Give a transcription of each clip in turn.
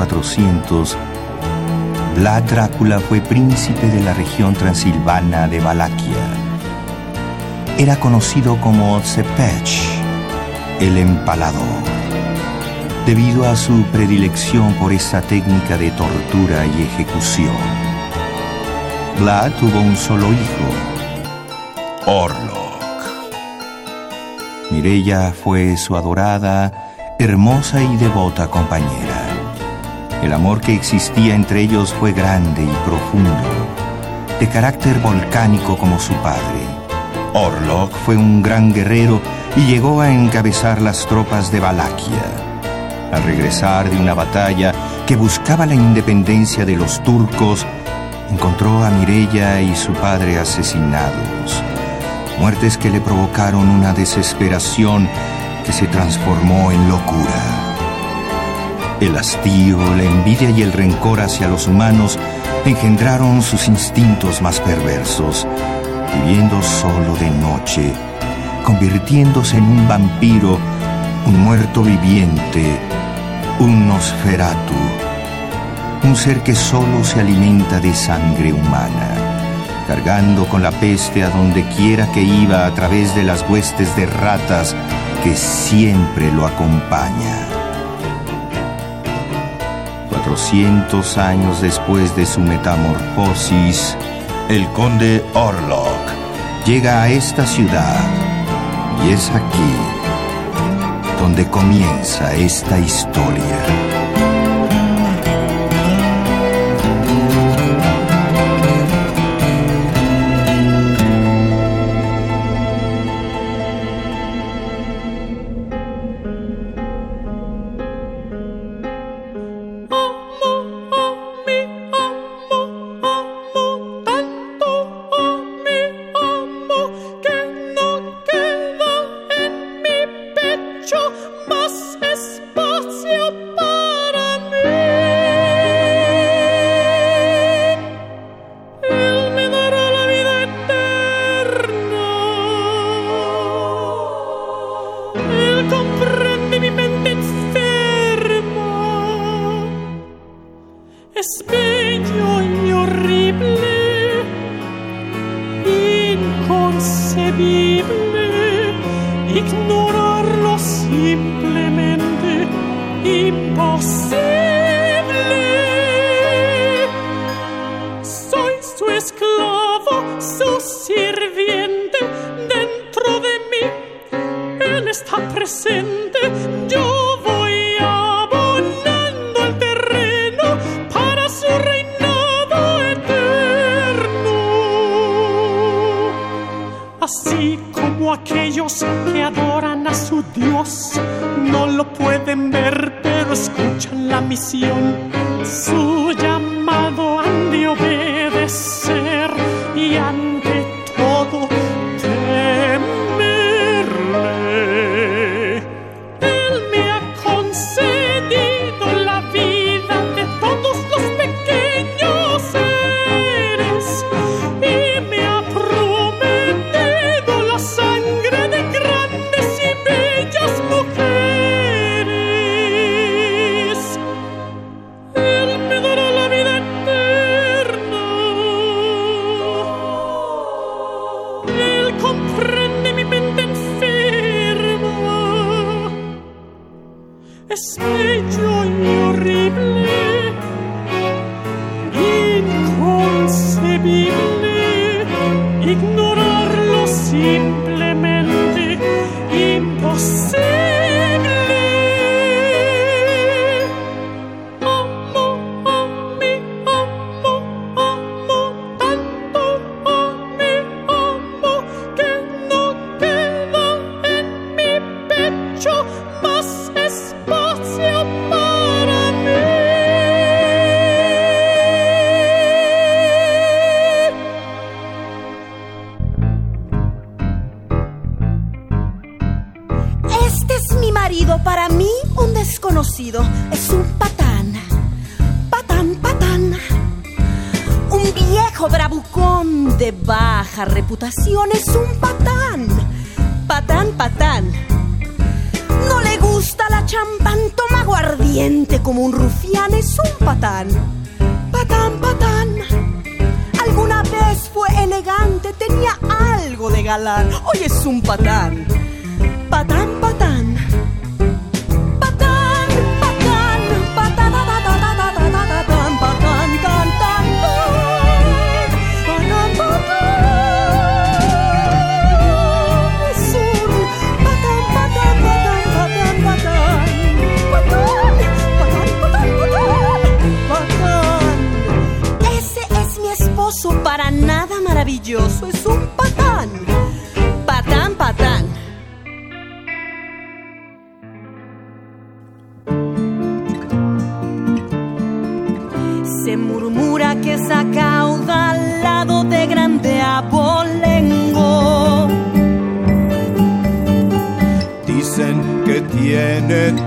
1400, Vlad Drácula fue príncipe de la región transilvana de Valaquia. Era conocido como Tsepech, el empalador, debido a su predilección por esta técnica de tortura y ejecución. Vlad tuvo un solo hijo, Orlok. Mirella fue su adorada hermosa y devota compañera. El amor que existía entre ellos fue grande y profundo, de carácter volcánico como su padre. Orlok fue un gran guerrero y llegó a encabezar las tropas de Valaquia. Al regresar de una batalla que buscaba la independencia de los turcos, encontró a Mirella y su padre asesinados. Muertes que le provocaron una desesperación que se transformó en locura. El hastío, la envidia y el rencor hacia los humanos engendraron sus instintos más perversos, viviendo solo de noche, convirtiéndose en un vampiro, un muerto viviente, un nosferatu, un ser que solo se alimenta de sangre humana, cargando con la peste a donde quiera que iba a través de las huestes de ratas que siempre lo acompaña. 400 años después de su metamorfosis, el conde Orlok llega a esta ciudad y es aquí donde comienza esta historia. pueden ver, pero escuchan la misión suya.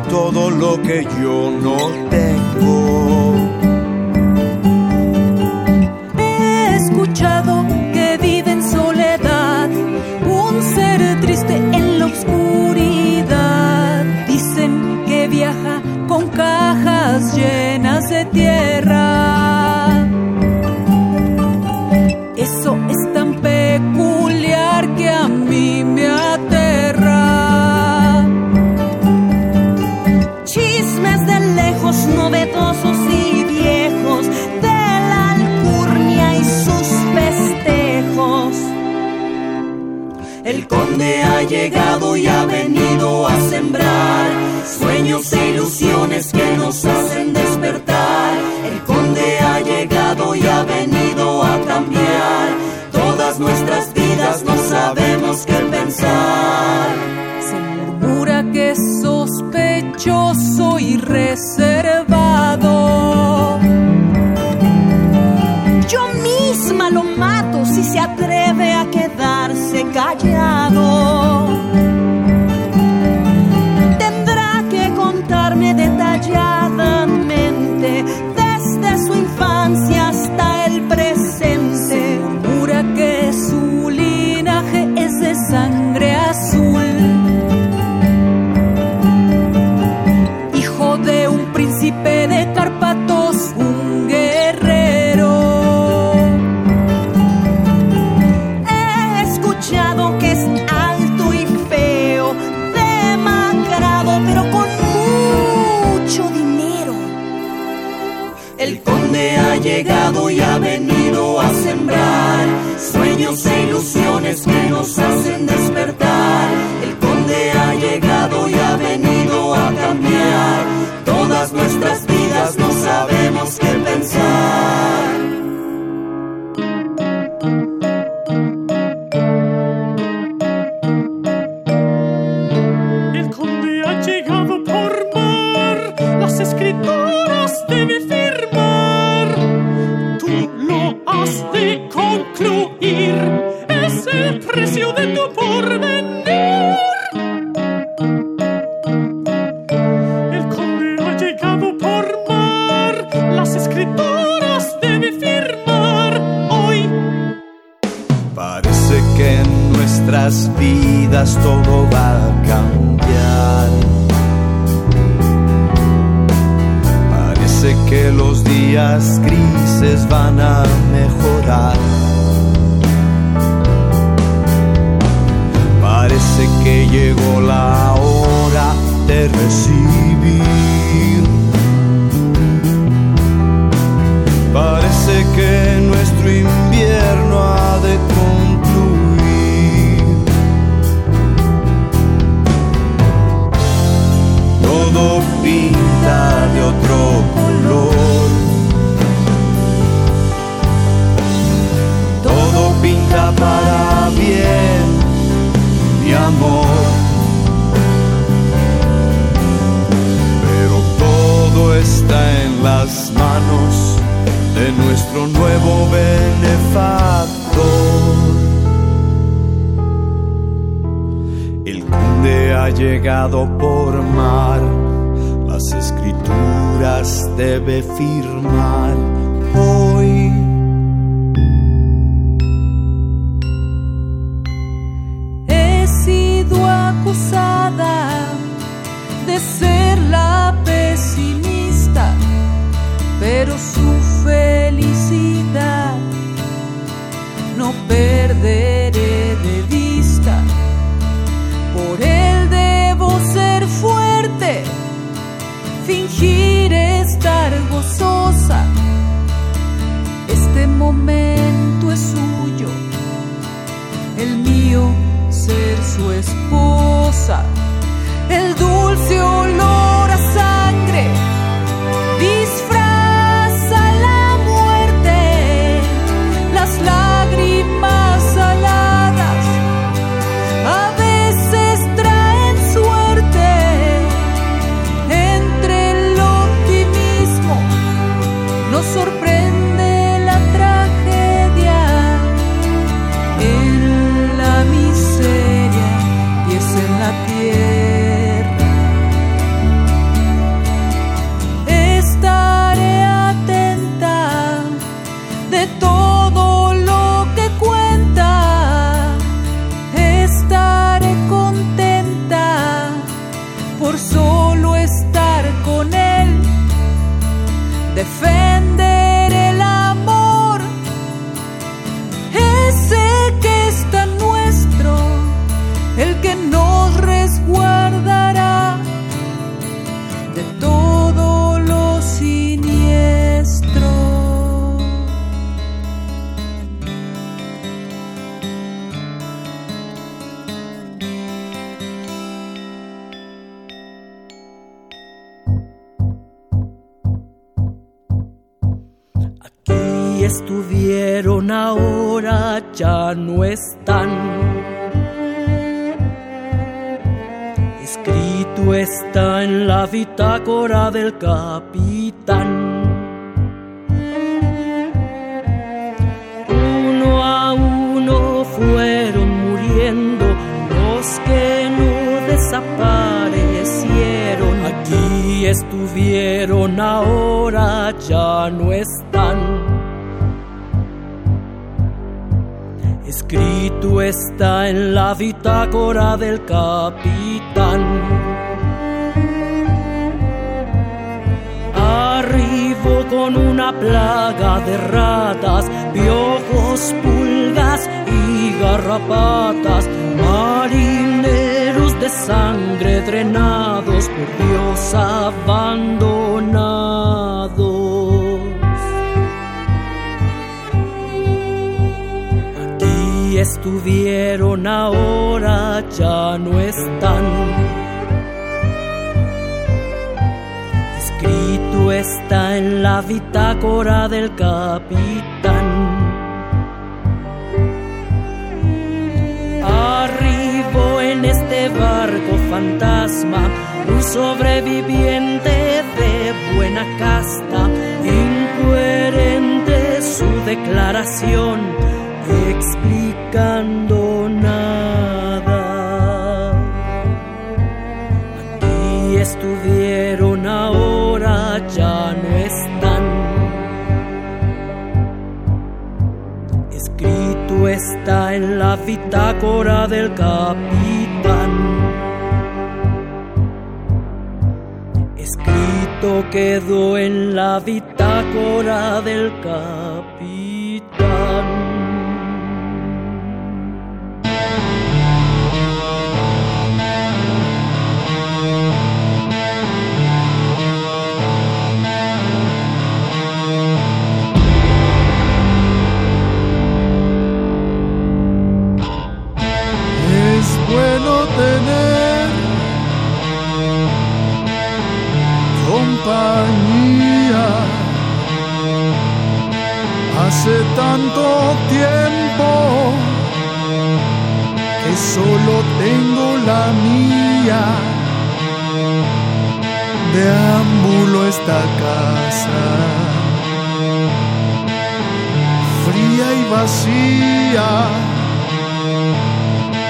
todo lo que yo llegado y ha venido a sembrar sueños e ilusiones que nos hacen despertar. El conde ha llegado y ha venido a cambiar todas nuestras vidas, no sabemos qué pensar. Se murmura que sospechoso y reservado. Yo misma lo mato si se atreve a quedarse callado. This. del caos. estuvieron ahora ya no están. Escrito está en la bitácora del capitán. Arribo en este barco fantasma, un sobreviviente de buena casta, incoherente su declaración. Explica buscando nada. Aquí estuvieron, ahora ya no están. Escrito está en la bitácora del capitán. Escrito quedó en la bitácora del capitán. Hace tanto tiempo que solo tengo la mía. Deambulo esta casa, fría y vacía,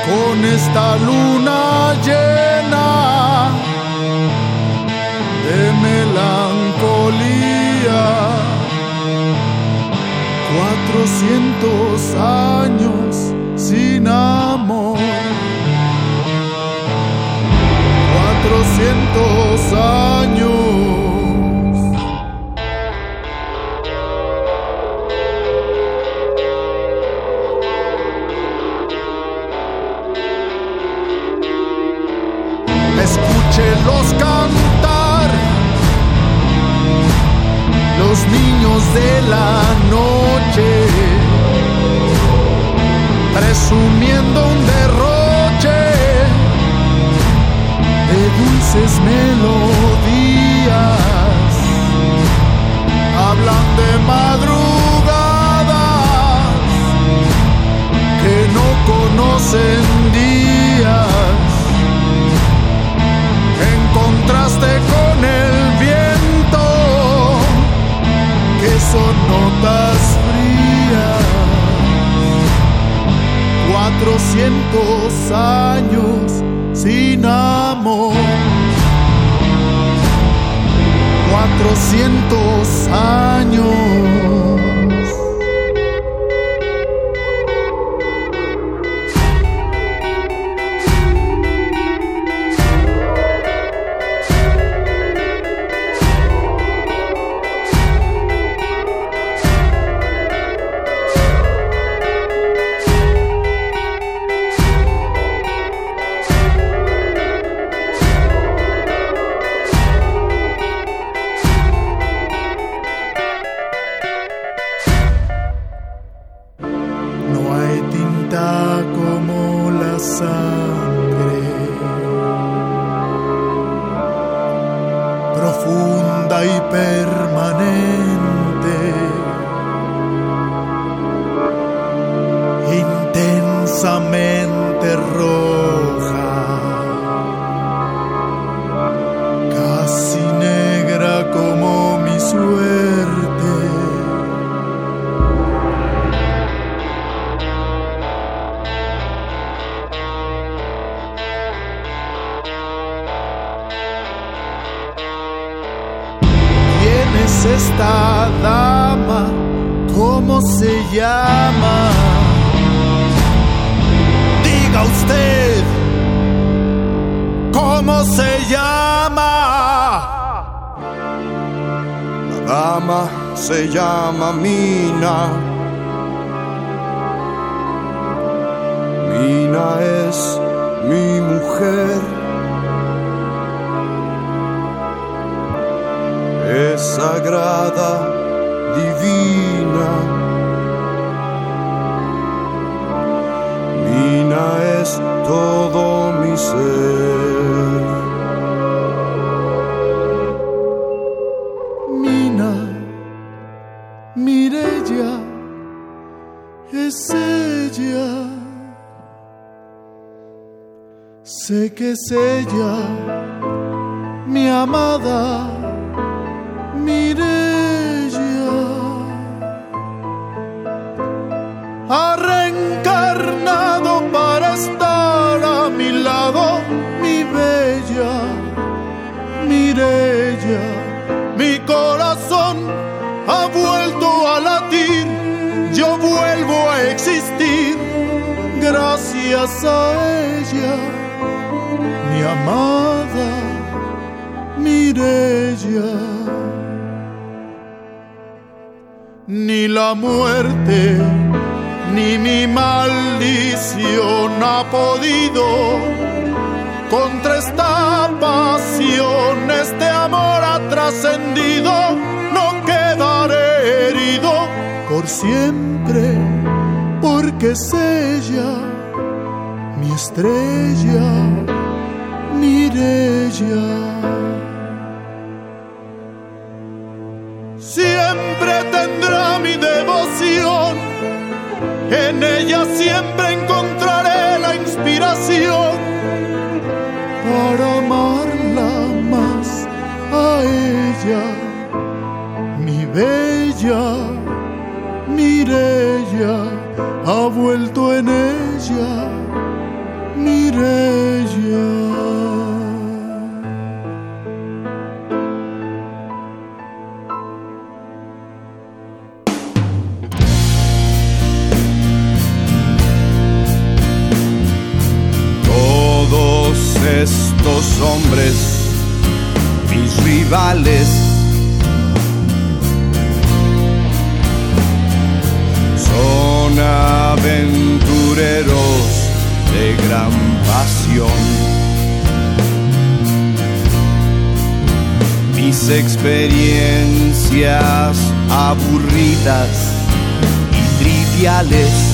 con esta luna llena melancolía. Cuatrocientos años sin amor. Cuatrocientos años. De la noche, presumiendo un derroche de dulces melodías, hablan de madrugadas que no conocen días son notas frías. Cuatrocientos años sin amor. Cuatrocientos años. mujer. Es sagrada, divina. Mina es todo mi ser. que es ella, mi amada Mirella. Ha reencarnado para estar a mi lado, mi bella Mirella. Mi corazón ha vuelto a latir, yo vuelvo a existir gracias a ella mi amada Mirella. Ni la muerte ni mi maldición ha podido contra esta pasión, este amor ha trascendido, no quedaré herido por siempre, porque es ella mi estrella. Mirella. Siempre tendrá mi devoción, en ella siempre encontraré la inspiración para amarla más a ella, mi bella Mirella ha vuelto en ella. Mirella. tantos hombres, mis rivales. Son aventureros de gran pasión. Mis experiencias aburridas y triviales.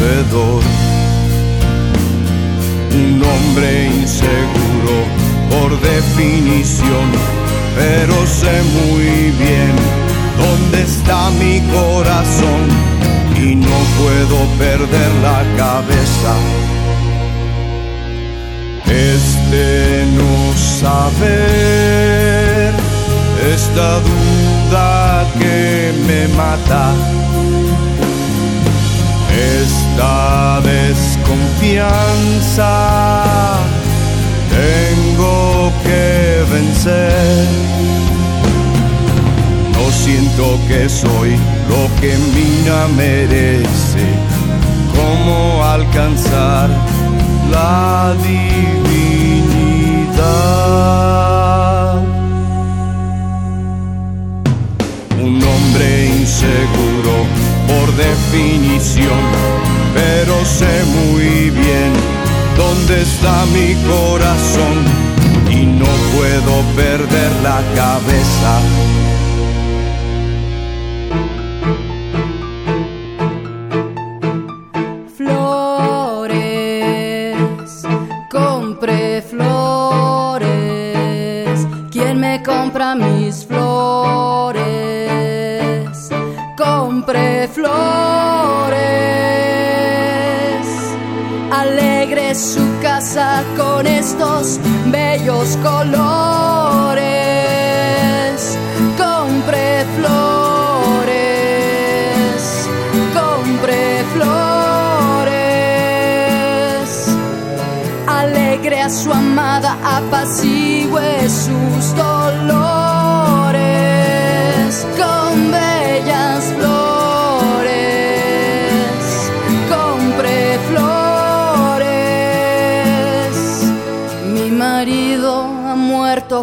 Perdedor, un hombre inseguro por definición, pero sé muy bien dónde está mi corazón y no puedo perder la cabeza. Este no saber, esta duda que me mata. Esta desconfianza tengo que vencer. No siento que soy lo que Mina merece. ¿Cómo alcanzar la divinidad? Definición, pero sé muy bien dónde está mi corazón y no puedo perder la cabeza. Estos bellos colores. Compre flores, compre flores. Alegre a su amada, apacigüe sus dolores.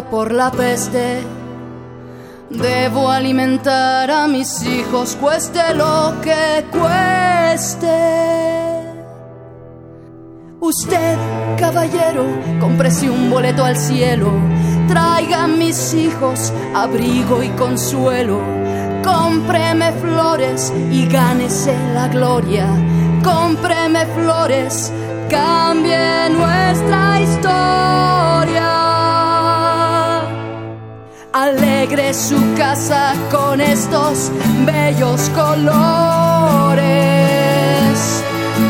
Por la peste. Debo alimentar a mis hijos, cueste lo que cueste. Usted, caballero, cómprese un boleto al cielo. Traiga a mis hijos abrigo y consuelo. Cómpreme flores y gánese la gloria. Cómpreme flores, cambie nuestra historia. Alegre su casa con estos bellos colores.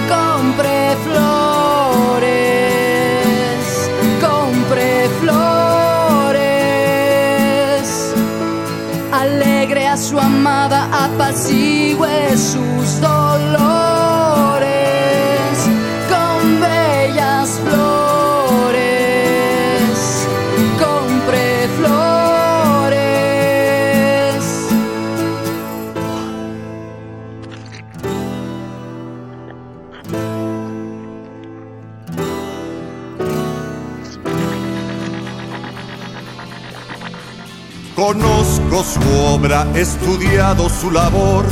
Compre flores, compre flores. Alegre a su amada, apacigüe sus dolores Conozco su obra, he estudiado su labor.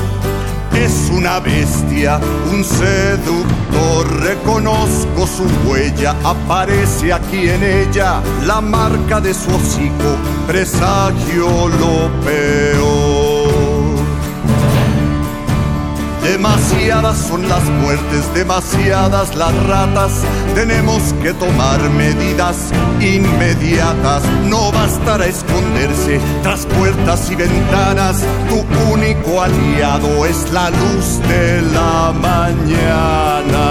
Es una bestia, un seductor. Reconozco su huella, aparece aquí en ella la marca de su hocico. Presagio lo peor. Demasiadas son las muertes, demasiadas las ratas. Tenemos que tomar medidas inmediatas. No bastará esconderse tras puertas y ventanas. Tu único aliado es la luz de la mañana.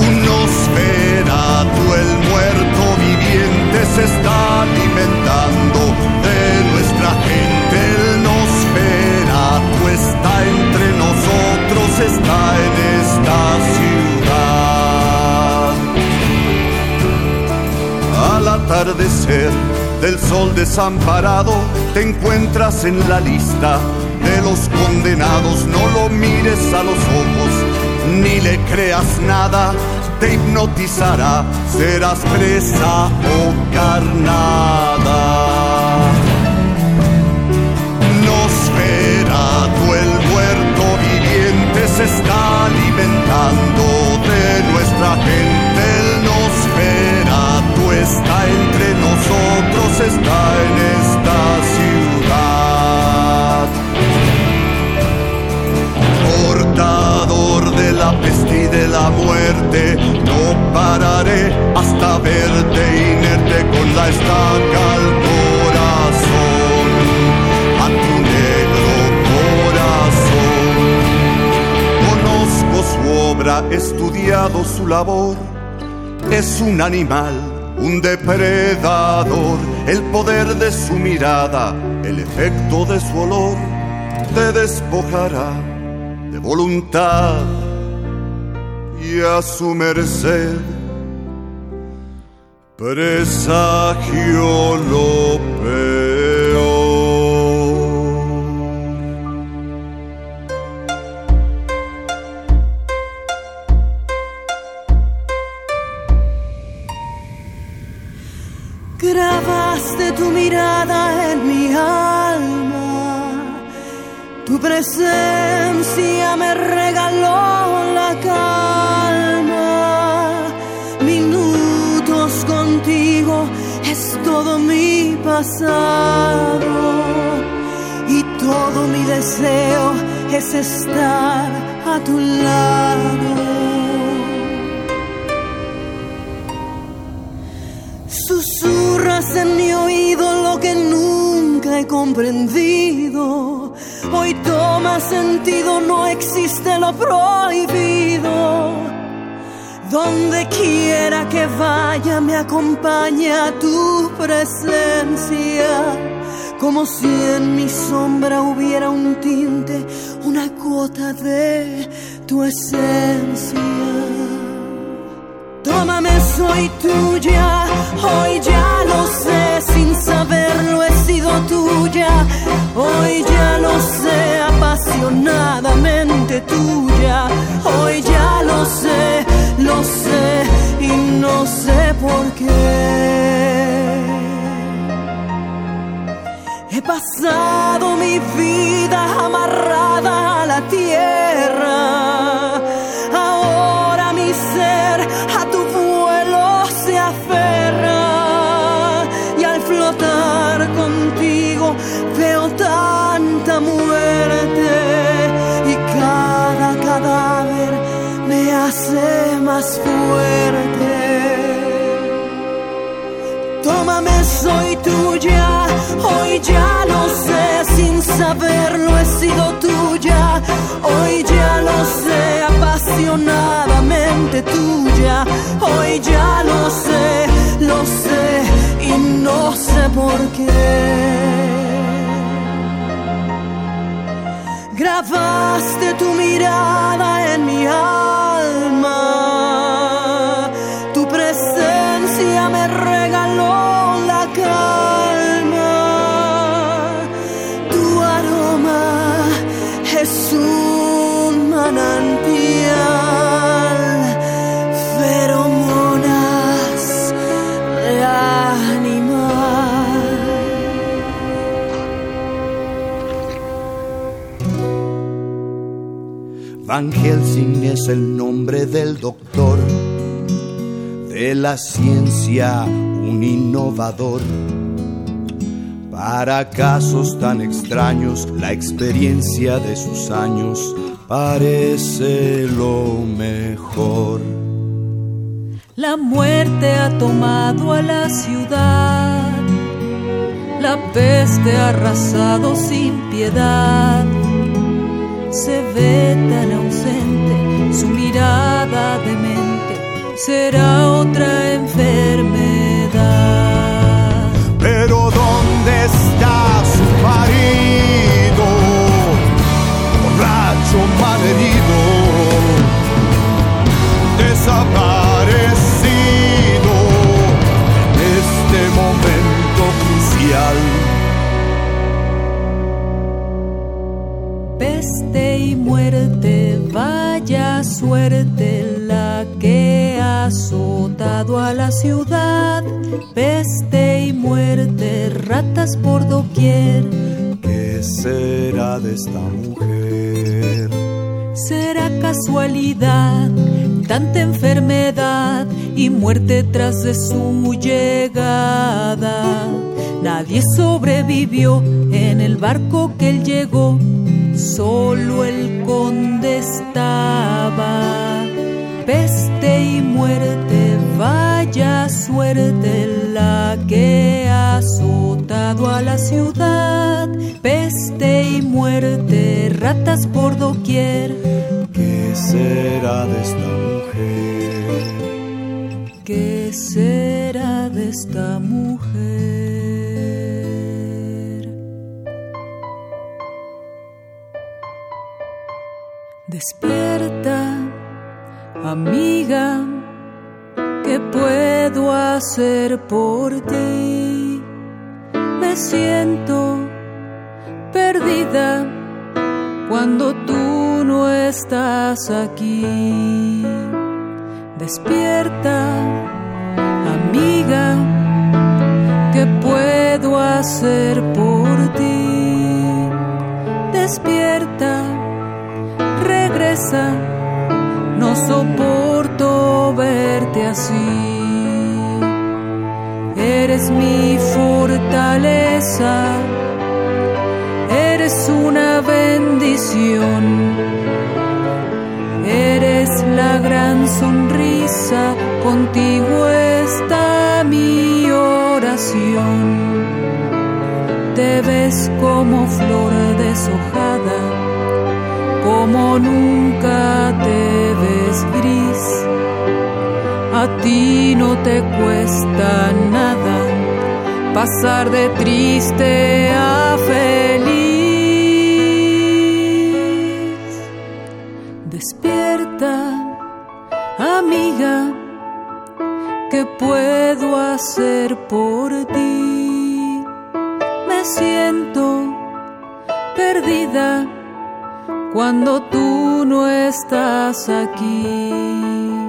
Un Nosferatu, el muerto viviente, se está está entre nosotros, está en esta ciudad. Al atardecer del sol desamparado, te encuentras en la lista de los condenados, no lo mires a los ojos, ni le creas nada, te hipnotizará, serás presa o carnada. Está alimentando de nuestra gente. El Nosferatu está entre nosotros, está en esta ciudad. Portador de la peste y de la muerte, no pararé hasta verte inerte con la estaca al estudiado su labor, es un animal, un depredador, el poder de su mirada, el efecto de su olor, te despojará de voluntad y a su merced. Presagio lo presencia me regaló la calma. Minutos contigo es todo mi pasado y todo mi deseo es estar a tu lado. Susurras en mi oído lo que nunca he comprendido. Toma sentido, no existe lo prohibido. Donde quiera que vaya me acompaña tu presencia. Como si en mi sombra hubiera un tinte, una cuota de tu esencia. Tómame, soy tuya, hoy ya lo sé, sin saberlo he sido tuya, hoy ya lo sé, apasionadamente tuya, hoy ya lo sé, lo sé y no sé por qué. He pasado mi vida amarrada fuerte. Tómame, soy tuya, hoy ya lo sé, sin saberlo he sido tuya, hoy ya lo sé, apasionadamente tuya, hoy ya lo sé, lo sé y no sé por qué. Grabaste tu mirada en mi alma, Van es el nombre del doctor, de la ciencia un innovador. Para casos tan extraños, la experiencia de sus años parece lo mejor. La muerte ha tomado a la ciudad, la peste ha arrasado sin piedad. Se ve tan ausente, su mirada demente será otra enfermedad. Pero ¿dónde está ¿Qué será de esta mujer? Será casualidad, tanta enfermedad y muerte tras de su llegada. Nadie sobrevivió en el barco que él llegó, solo el conde estaba. Peste y muerte, suerte la que ha azotado a la ciudad. Peste y muerte, ratas por doquier. ¿Qué será de esta mujer? ¿Qué será de esta mujer? Despierta, amiga, ¿qué puedo hacer por ti? Me siento perdida cuando tú no estás aquí. Despierta, amiga, ¿qué puedo hacer por ti? Despierta, regresa, no soporto verte así. Eres mi fortaleza, eres una bendición. Eres la gran sonrisa, contigo está mi oración. Te ves como flor deshojada, como nunca te ves. A ti no te cuesta nada pasar de triste a feliz. Despierta, amiga, ¿qué puedo hacer por ti? Me siento perdida cuando tú no estás aquí.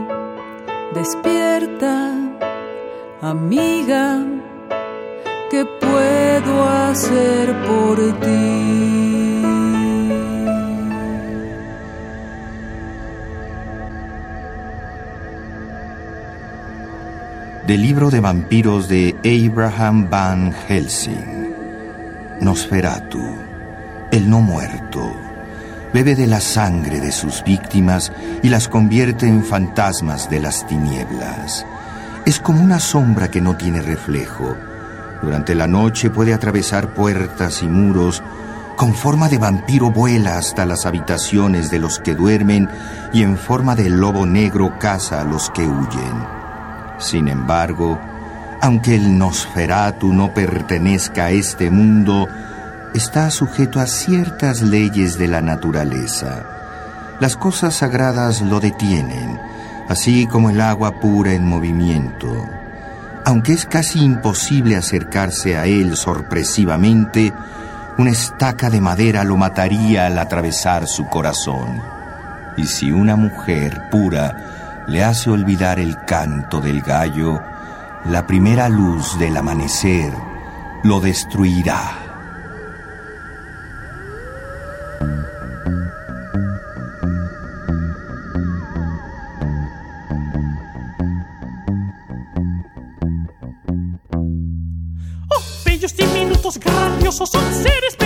Despierta, amiga, ¿qué puedo hacer por ti? Del libro de vampiros de Abraham Van Helsing. Nosferatu, el no muerto, bebe de la sangre de sus víctimas y las convierte en fantasmas de las tinieblas. Es como una sombra que no tiene reflejo. Durante la noche puede atravesar puertas y muros. Con forma de vampiro vuela hasta las habitaciones de los que duermen y en forma de lobo negro caza a los que huyen. Sin embargo, aunque el Nosferatu no pertenezca a este mundo, está sujeto a ciertas leyes de la naturaleza. Las cosas sagradas lo detienen, así como el agua pura en movimiento. Aunque es casi imposible acercarse a él sorpresivamente, una estaca de madera lo mataría al atravesar su corazón. Y si una mujer pura le hace olvidar el canto del gallo, la primera luz del amanecer lo destruirá. Oh, bellos diminutos grandiosos son seres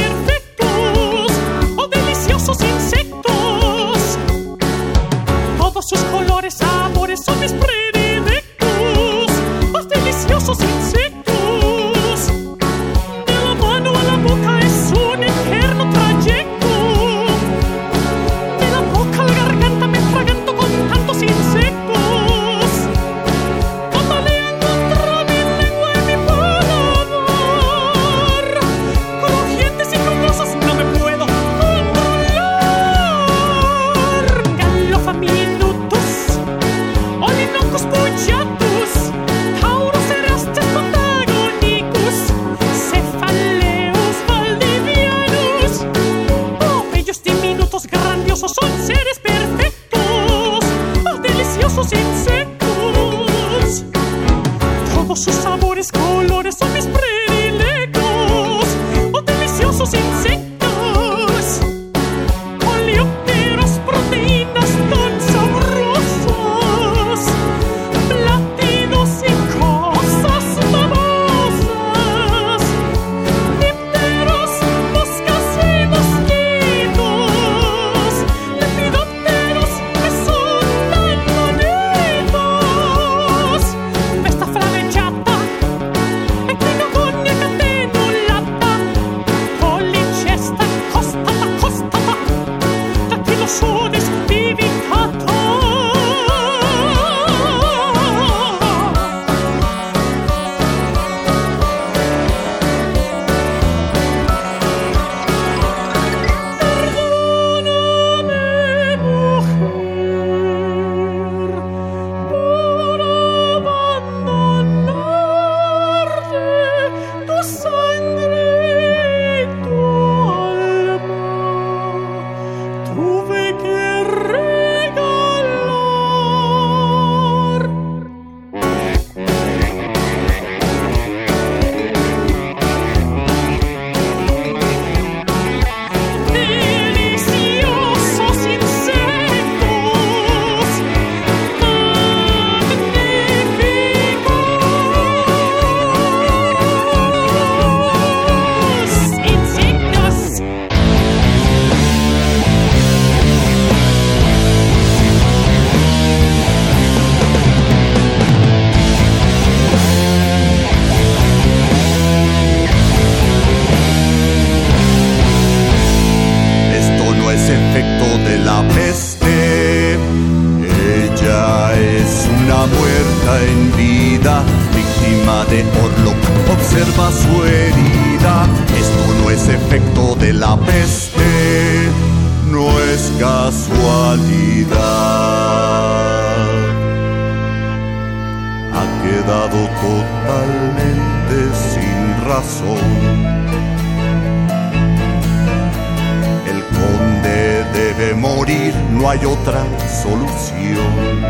hay otra solución.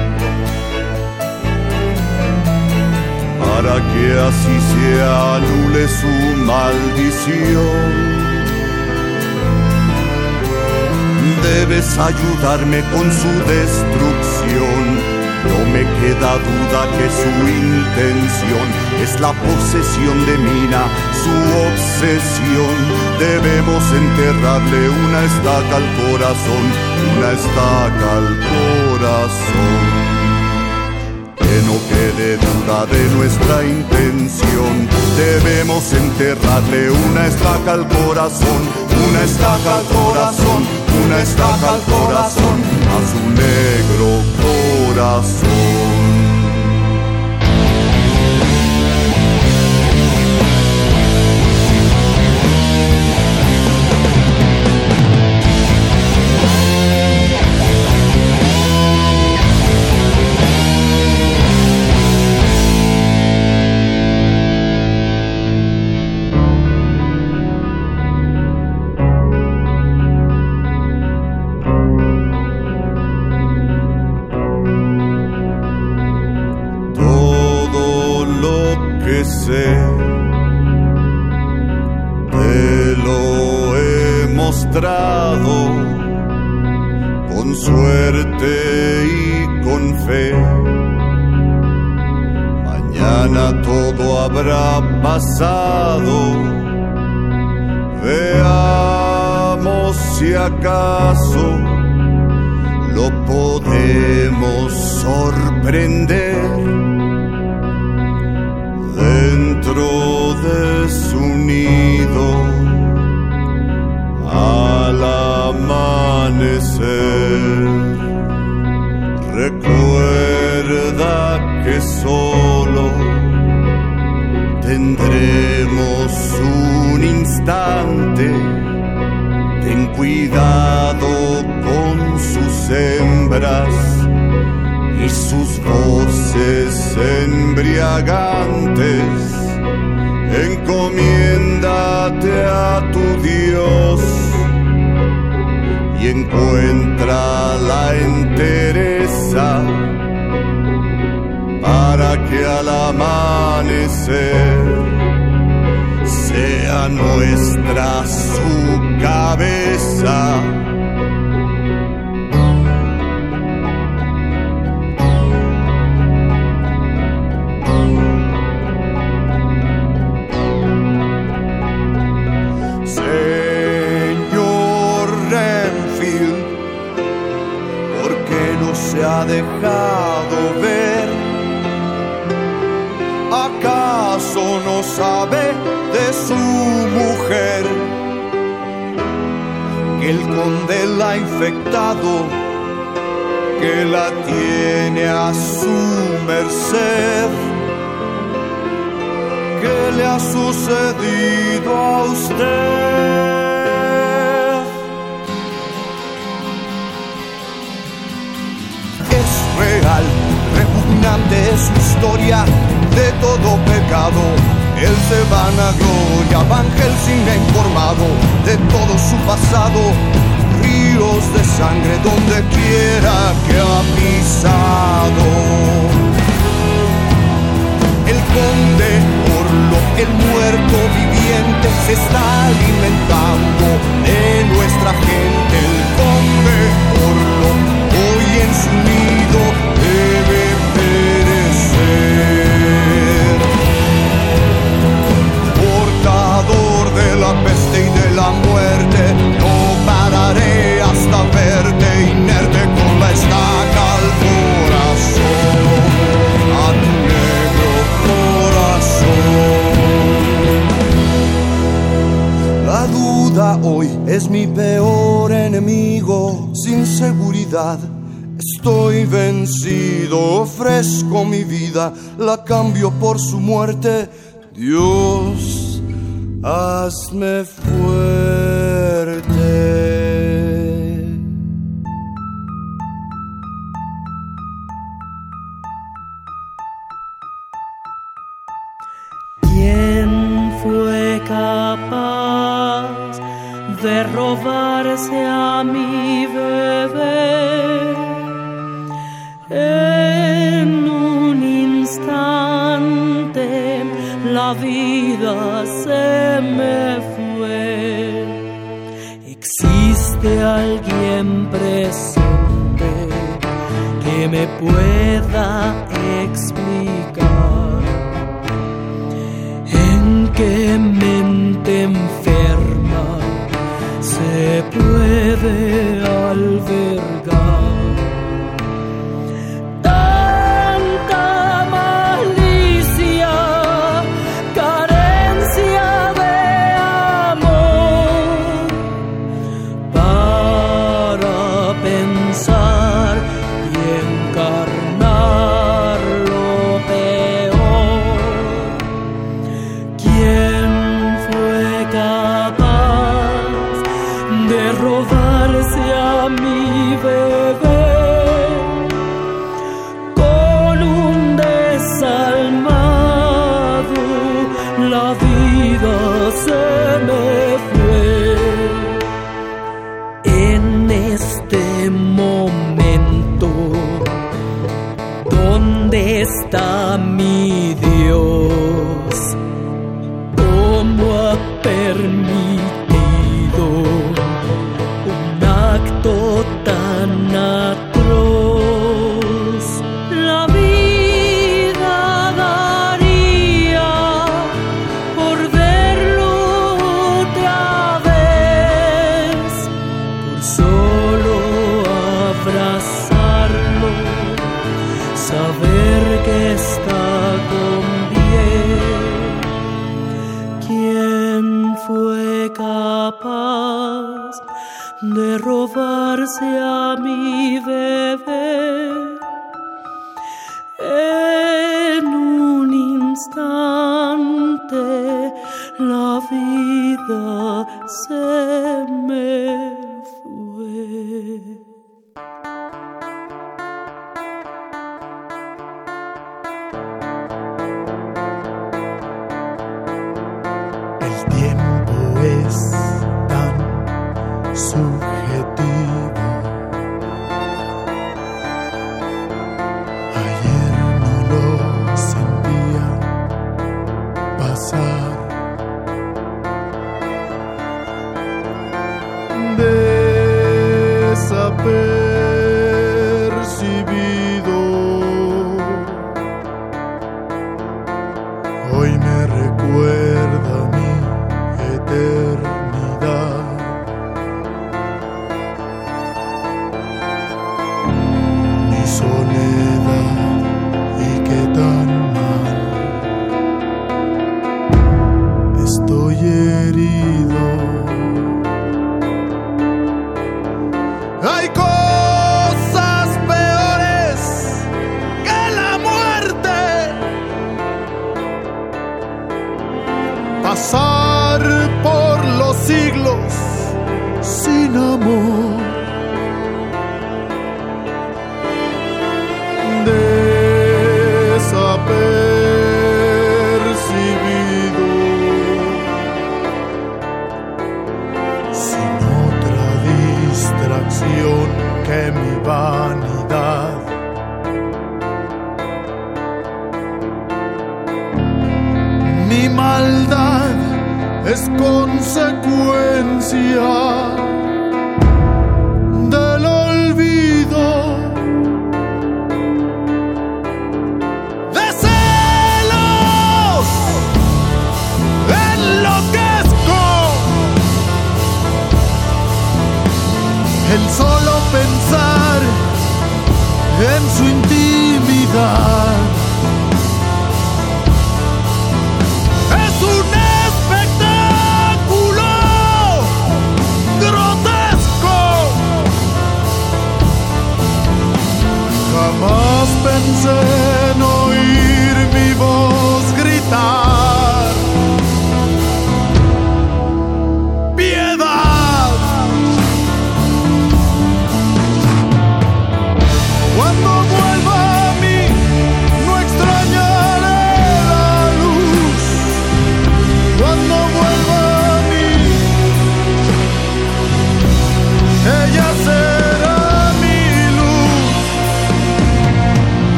Para que así se anule su maldición. Debes ayudarme con su destrucción no me queda duda que su intención es la posesión de Mina, su obsesión. Debemos enterrarle una estaca al corazón, una estaca al corazón. Que no quede duda de nuestra intención. Debemos enterrarle una estaca al corazón, una estaca al corazón, una estaca al corazón, a su negro corazón. prende dentro de su nido al amanecer. Recuerda que solo tendremos un instante. Ten cuidado con sus hembras sus voces embriagantes, encomiéndate a tu Dios y encuentra la entereza para que al amanecer sea nuestra su cabeza. dejado ver. ¿Acaso no sabe de su mujer que el conde la ha infectado, que la tiene a su merced? ¿Qué le ha sucedido a usted? real, repugnante es su historia de todo pecado. Él se vanagloria, Van Helsing ha informado de todo su pasado, ríos de sangre donde quiera que ha pisado. El conde Orlo, el muerto viviente, se está alimentando de nuestra gente. El conde Orlo Unido debe perecer. portador de la peste y de la muerte. No pararé hasta verte inerte con esta calazón. corazón tu negro corazón. La duda hoy es mi peor enemigo. Sin seguridad. Estoy vencido, ofrezco mi vida, la cambio por su muerte. Dios, hazme fuerte. de robarse a mi bebé. En un instante la vida se me fue. Existe alguien presente que me pueda explicar en qué mente puede albergar. vida se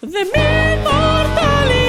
de mi mortalidad.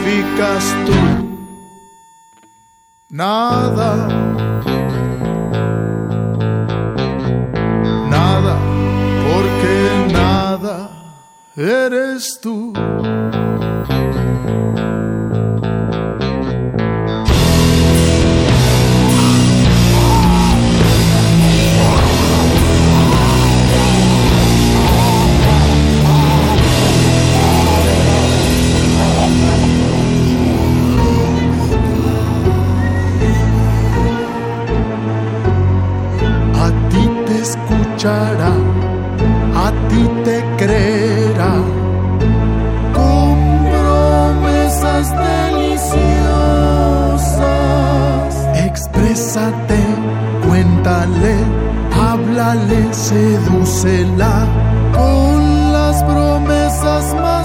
significas tú? Nada. Nada, porque nada eres tú. a ti te creerá. Con promesas deliciosas, exprésate, cuéntale, háblale, sedúcela. Con las promesas más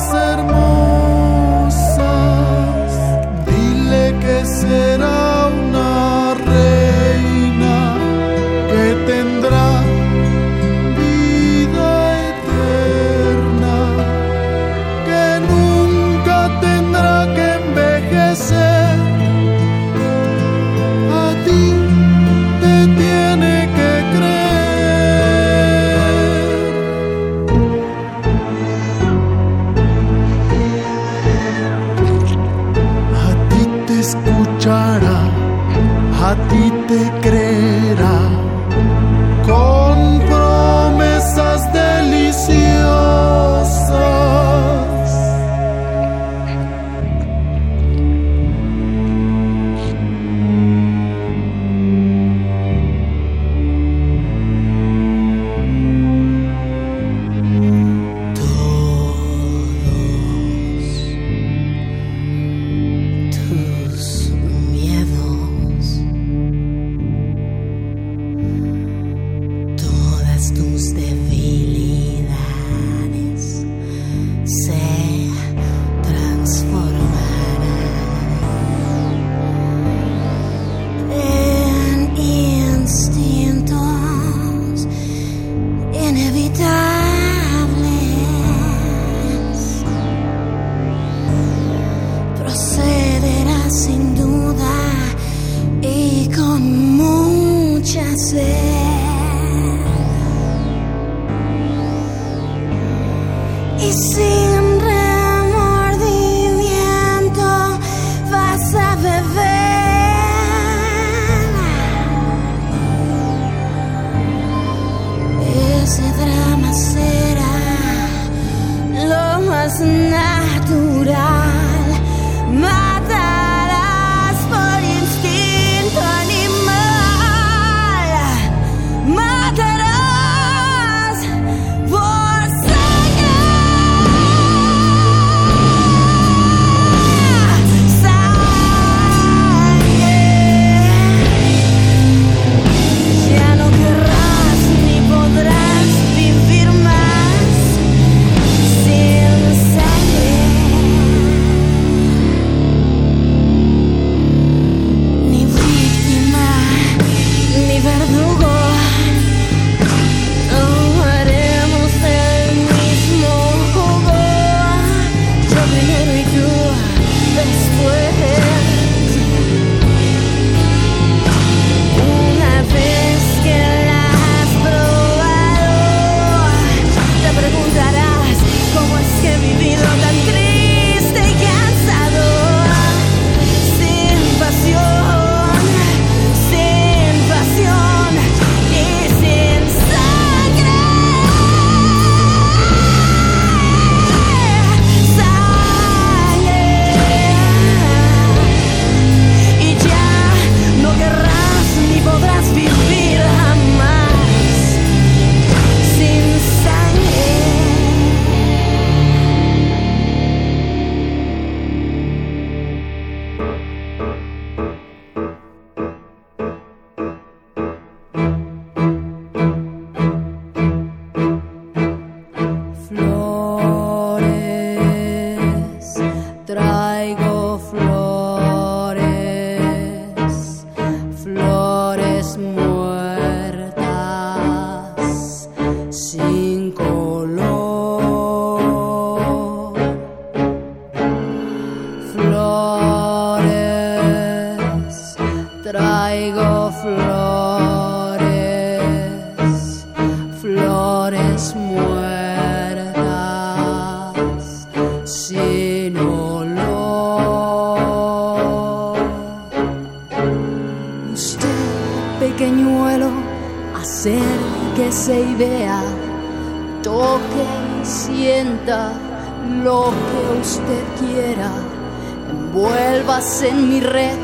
en mi red,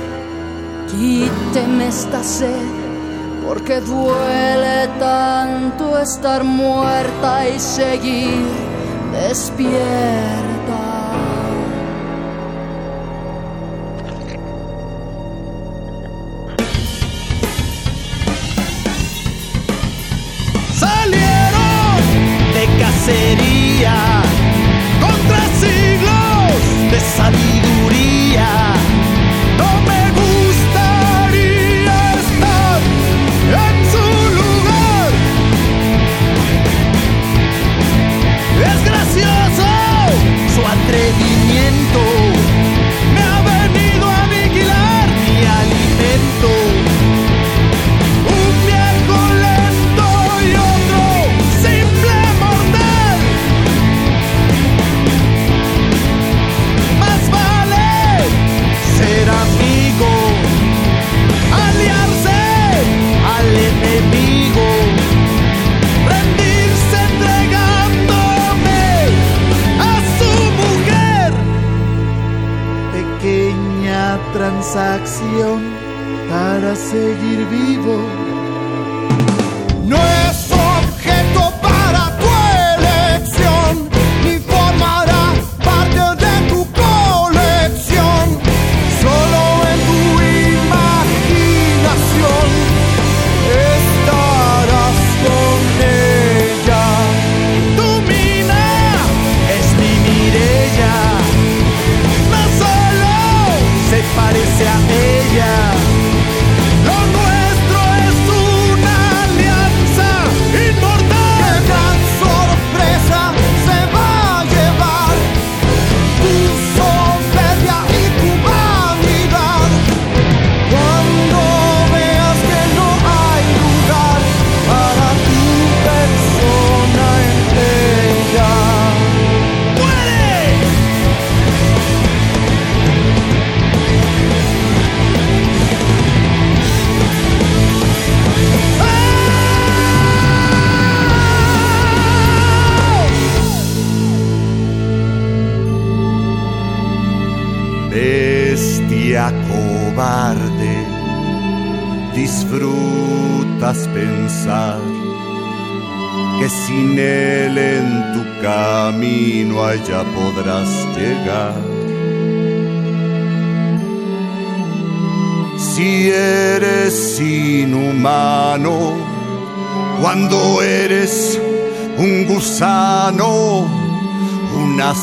quíteme esta sed, porque duele tanto estar muerta y seguir despierta.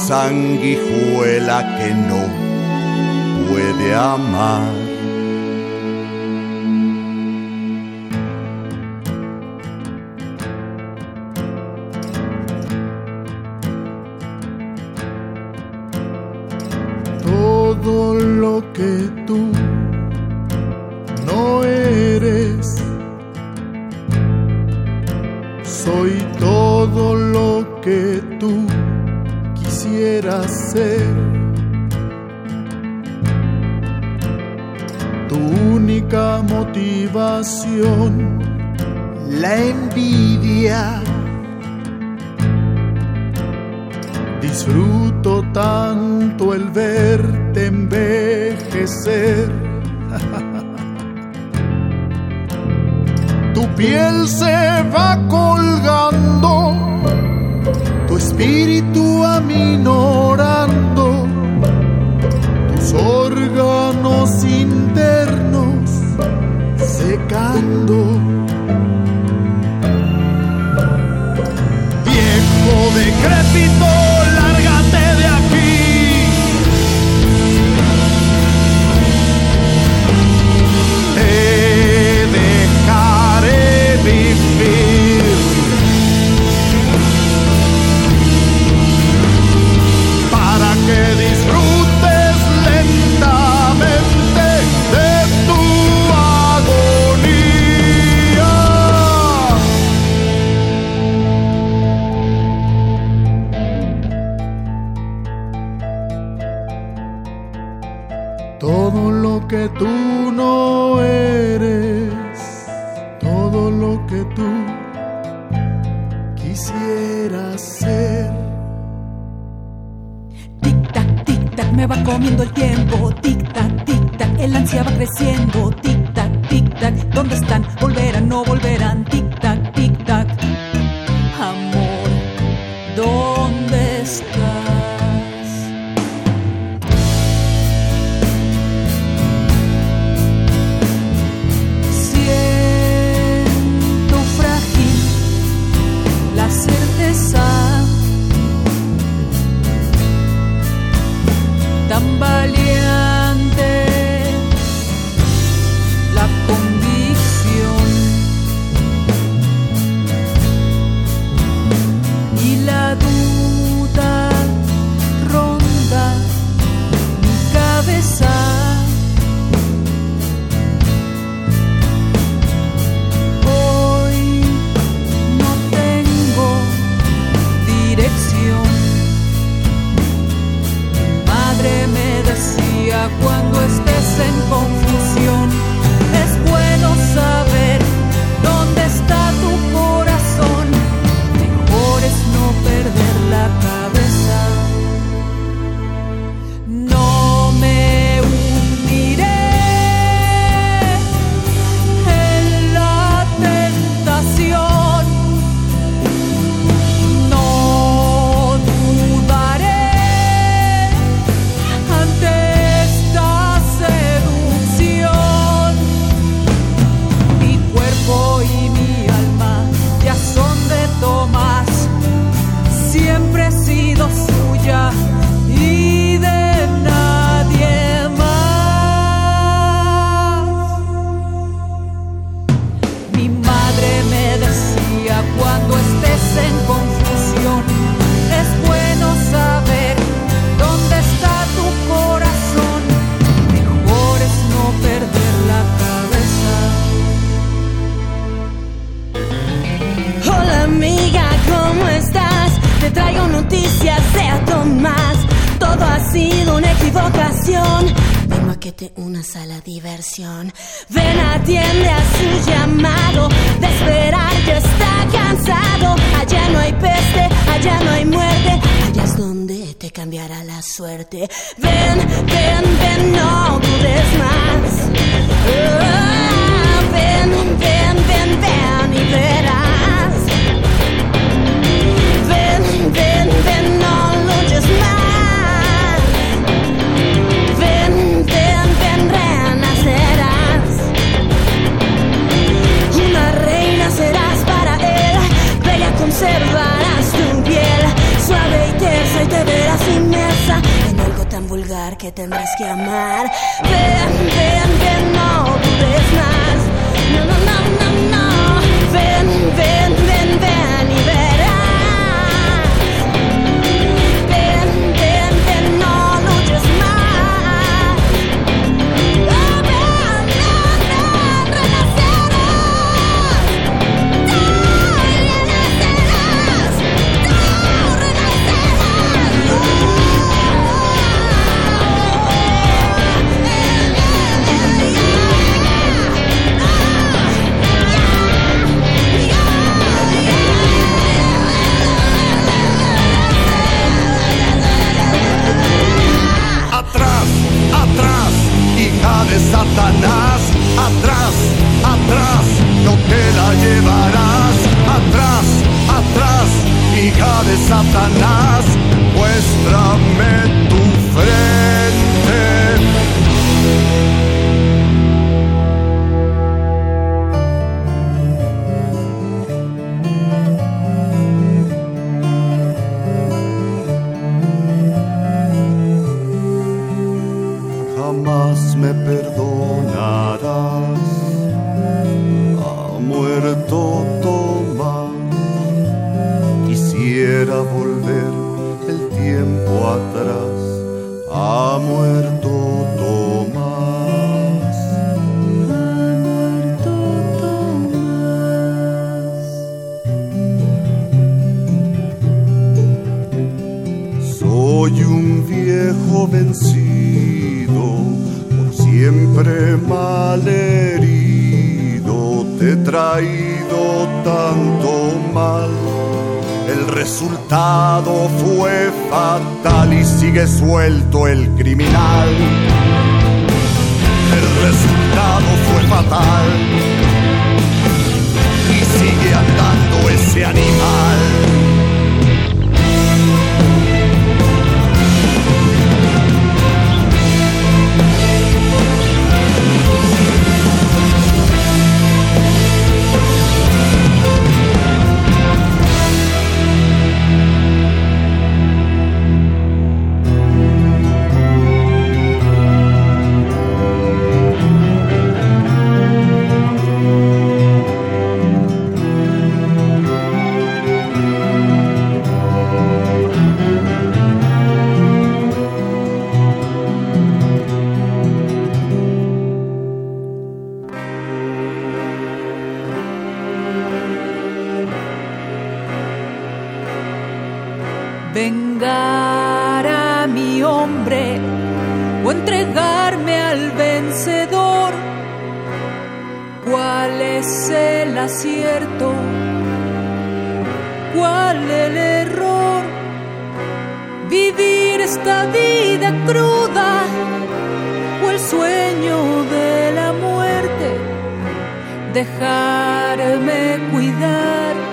sanguijuela que no puede amar. crepito cambiará la suerte. Ven, Satanás. Muéstrame dejarme cuidar.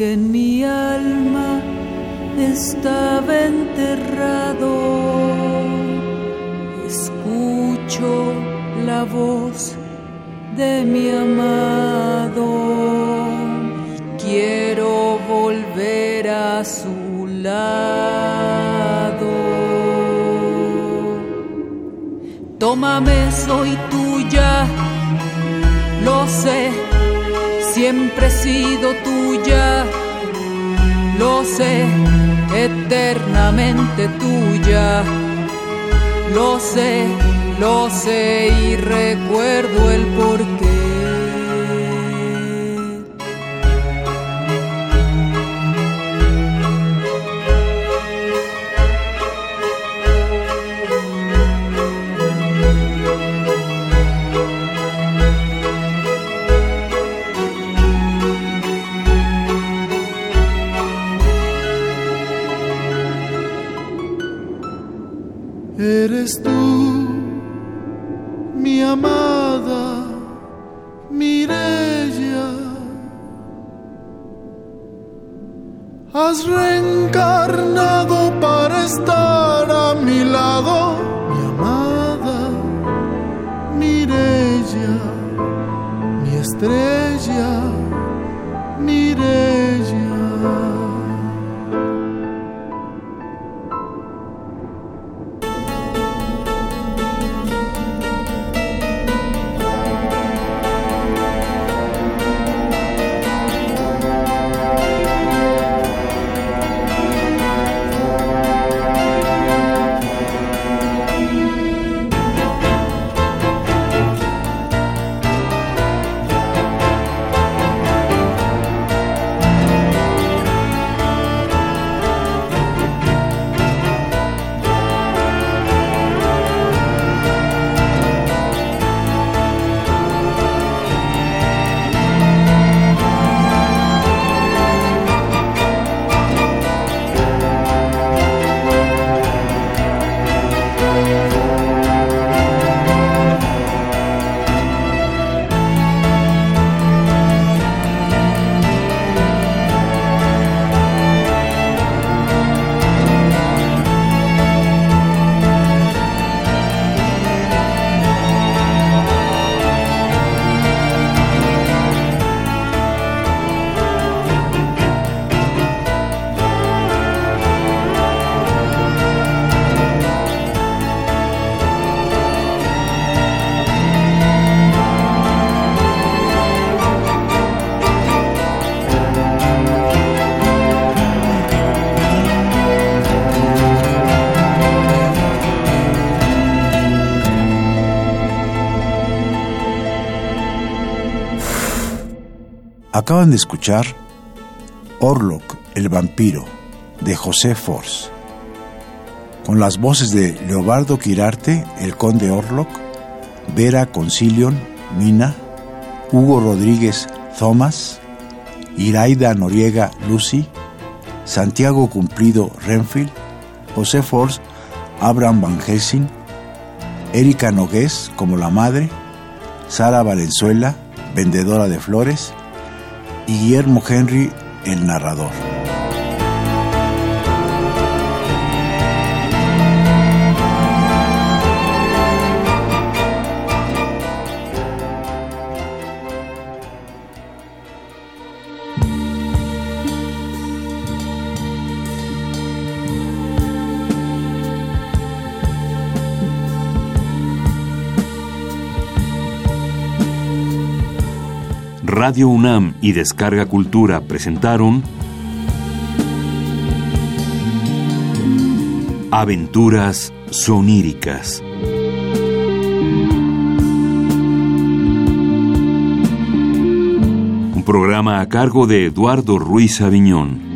que en mi alma estaba enterrado. Escucho la voz de mi amado. Quiero volver a su lado. Tómame, soy tuya, lo sé siempre he sido tuya, lo sé, eternamente tuya, lo sé, lo sé y recuerdo el porqué. Acaban de escuchar Orlok, el vampiro, de José Force, con las voces de Leobardo Quirarte, el conde Orlok, Vera Concilion, Mina, Hugo Rodríguez, Thomas, Iraida Noriega, Lucy, Santiago Cumplido, Renfield, José Force, Abraham Van Helsing, Erika Nogués como la madre, Sara Valenzuela, vendedora de flores, Guillermo Henry, el narrador. Radio UNAM y Descarga Cultura presentaron Aventuras soníricas. Un programa a cargo de Eduardo Ruiz Aviñón.